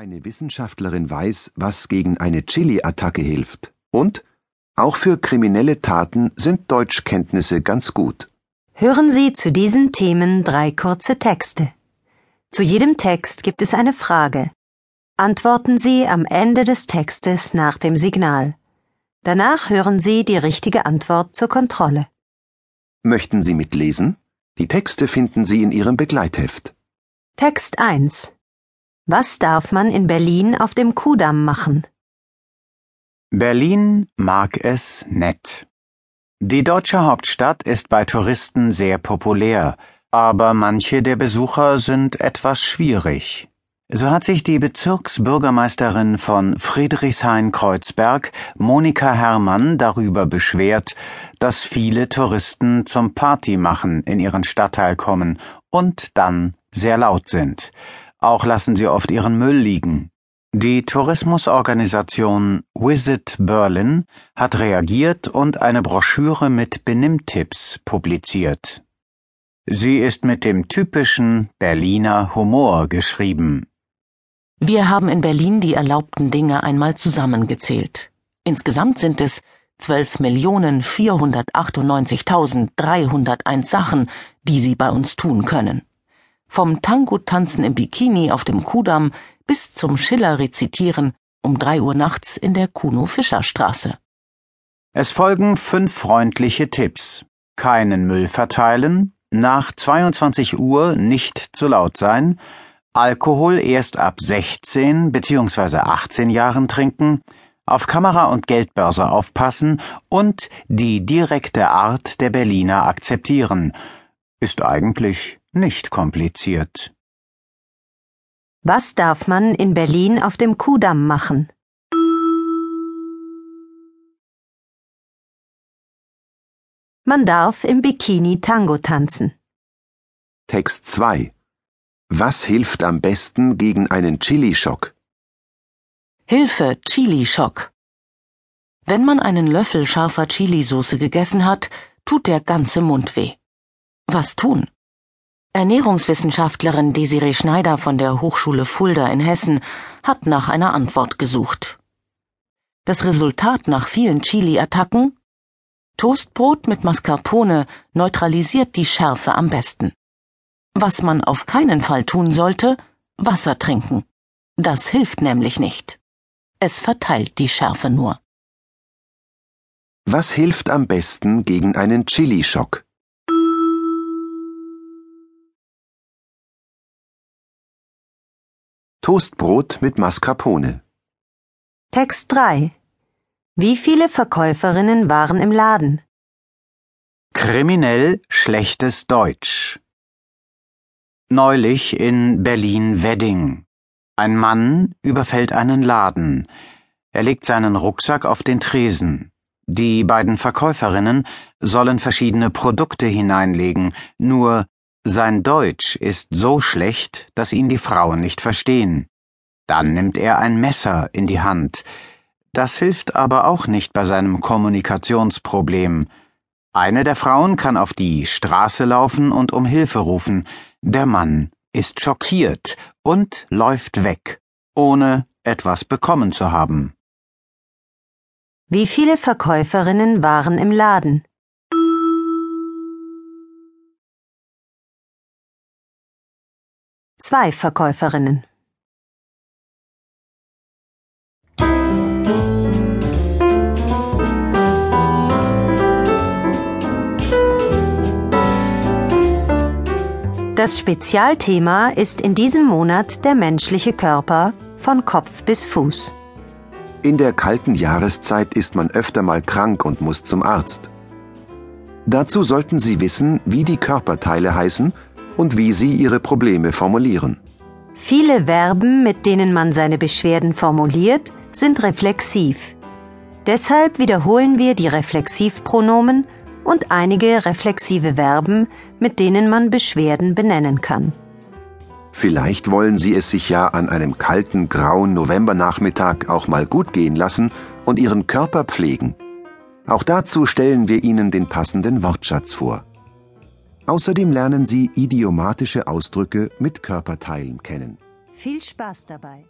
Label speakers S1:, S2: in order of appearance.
S1: Eine Wissenschaftlerin weiß, was gegen eine Chili-Attacke hilft. Und auch für kriminelle Taten sind Deutschkenntnisse ganz gut.
S2: Hören Sie zu diesen Themen drei kurze Texte. Zu jedem Text gibt es eine Frage. Antworten Sie am Ende des Textes nach dem Signal. Danach hören Sie die richtige Antwort zur Kontrolle.
S1: Möchten Sie mitlesen? Die Texte finden Sie in Ihrem Begleitheft.
S2: Text 1 was darf man in Berlin auf dem Kudamm machen?
S3: Berlin mag es nett. Die deutsche Hauptstadt ist bei Touristen sehr populär, aber manche der Besucher sind etwas schwierig. So hat sich die Bezirksbürgermeisterin von Friedrichshain-Kreuzberg, Monika Herrmann, darüber beschwert, dass viele Touristen zum Partymachen in ihren Stadtteil kommen und dann sehr laut sind. Auch lassen sie oft ihren Müll liegen. Die Tourismusorganisation Visit Berlin hat reagiert und eine Broschüre mit Benimmtipps publiziert. Sie ist mit dem typischen Berliner Humor geschrieben.
S4: Wir haben in Berlin die erlaubten Dinge einmal zusammengezählt. Insgesamt sind es 12.498.301 Sachen, die Sie bei uns tun können vom Tango-Tanzen im Bikini auf dem Kudamm bis zum Schiller-Rezitieren um drei Uhr nachts in der Kuno-Fischer-Straße.
S3: Es folgen fünf freundliche Tipps. Keinen Müll verteilen, nach 22 Uhr nicht zu laut sein, Alkohol erst ab 16 bzw. 18 Jahren trinken, auf Kamera und Geldbörse aufpassen und die direkte Art der Berliner akzeptieren. Ist eigentlich nicht kompliziert.
S2: Was darf man in Berlin auf dem Kudamm machen? Man darf im Bikini Tango tanzen.
S1: Text 2 Was hilft am besten gegen einen Chilischock?
S4: Hilfe, Chilischock. Wenn man einen Löffel scharfer Chilisauce gegessen hat, tut der ganze Mund weh. Was tun? Ernährungswissenschaftlerin Desiree Schneider von der Hochschule Fulda in Hessen hat nach einer Antwort gesucht. Das Resultat nach vielen Chili-Attacken? Toastbrot mit Mascarpone neutralisiert die Schärfe am besten. Was man auf keinen Fall tun sollte, Wasser trinken. Das hilft nämlich nicht. Es verteilt die Schärfe nur.
S1: Was hilft am besten gegen einen Chilischock? Toastbrot mit Mascarpone.
S2: Text 3 Wie viele Verkäuferinnen waren im Laden?
S3: Kriminell schlechtes Deutsch. Neulich in Berlin-Wedding. Ein Mann überfällt einen Laden. Er legt seinen Rucksack auf den Tresen. Die beiden Verkäuferinnen sollen verschiedene Produkte hineinlegen, nur sein Deutsch ist so schlecht, dass ihn die Frauen nicht verstehen. Dann nimmt er ein Messer in die Hand. Das hilft aber auch nicht bei seinem Kommunikationsproblem. Eine der Frauen kann auf die Straße laufen und um Hilfe rufen. Der Mann ist schockiert und läuft weg, ohne etwas bekommen zu haben.
S2: Wie viele Verkäuferinnen waren im Laden? Zwei Verkäuferinnen. Das Spezialthema ist in diesem Monat der menschliche Körper von Kopf bis Fuß.
S1: In der kalten Jahreszeit ist man öfter mal krank und muss zum Arzt. Dazu sollten Sie wissen, wie die Körperteile heißen und wie sie ihre Probleme formulieren.
S2: Viele Verben, mit denen man seine Beschwerden formuliert, sind reflexiv. Deshalb wiederholen wir die Reflexivpronomen und einige reflexive Verben, mit denen man Beschwerden benennen kann.
S1: Vielleicht wollen Sie es sich ja an einem kalten, grauen Novembernachmittag auch mal gut gehen lassen und Ihren Körper pflegen. Auch dazu stellen wir Ihnen den passenden Wortschatz vor. Außerdem lernen Sie idiomatische Ausdrücke mit Körperteilen kennen.
S2: Viel Spaß dabei!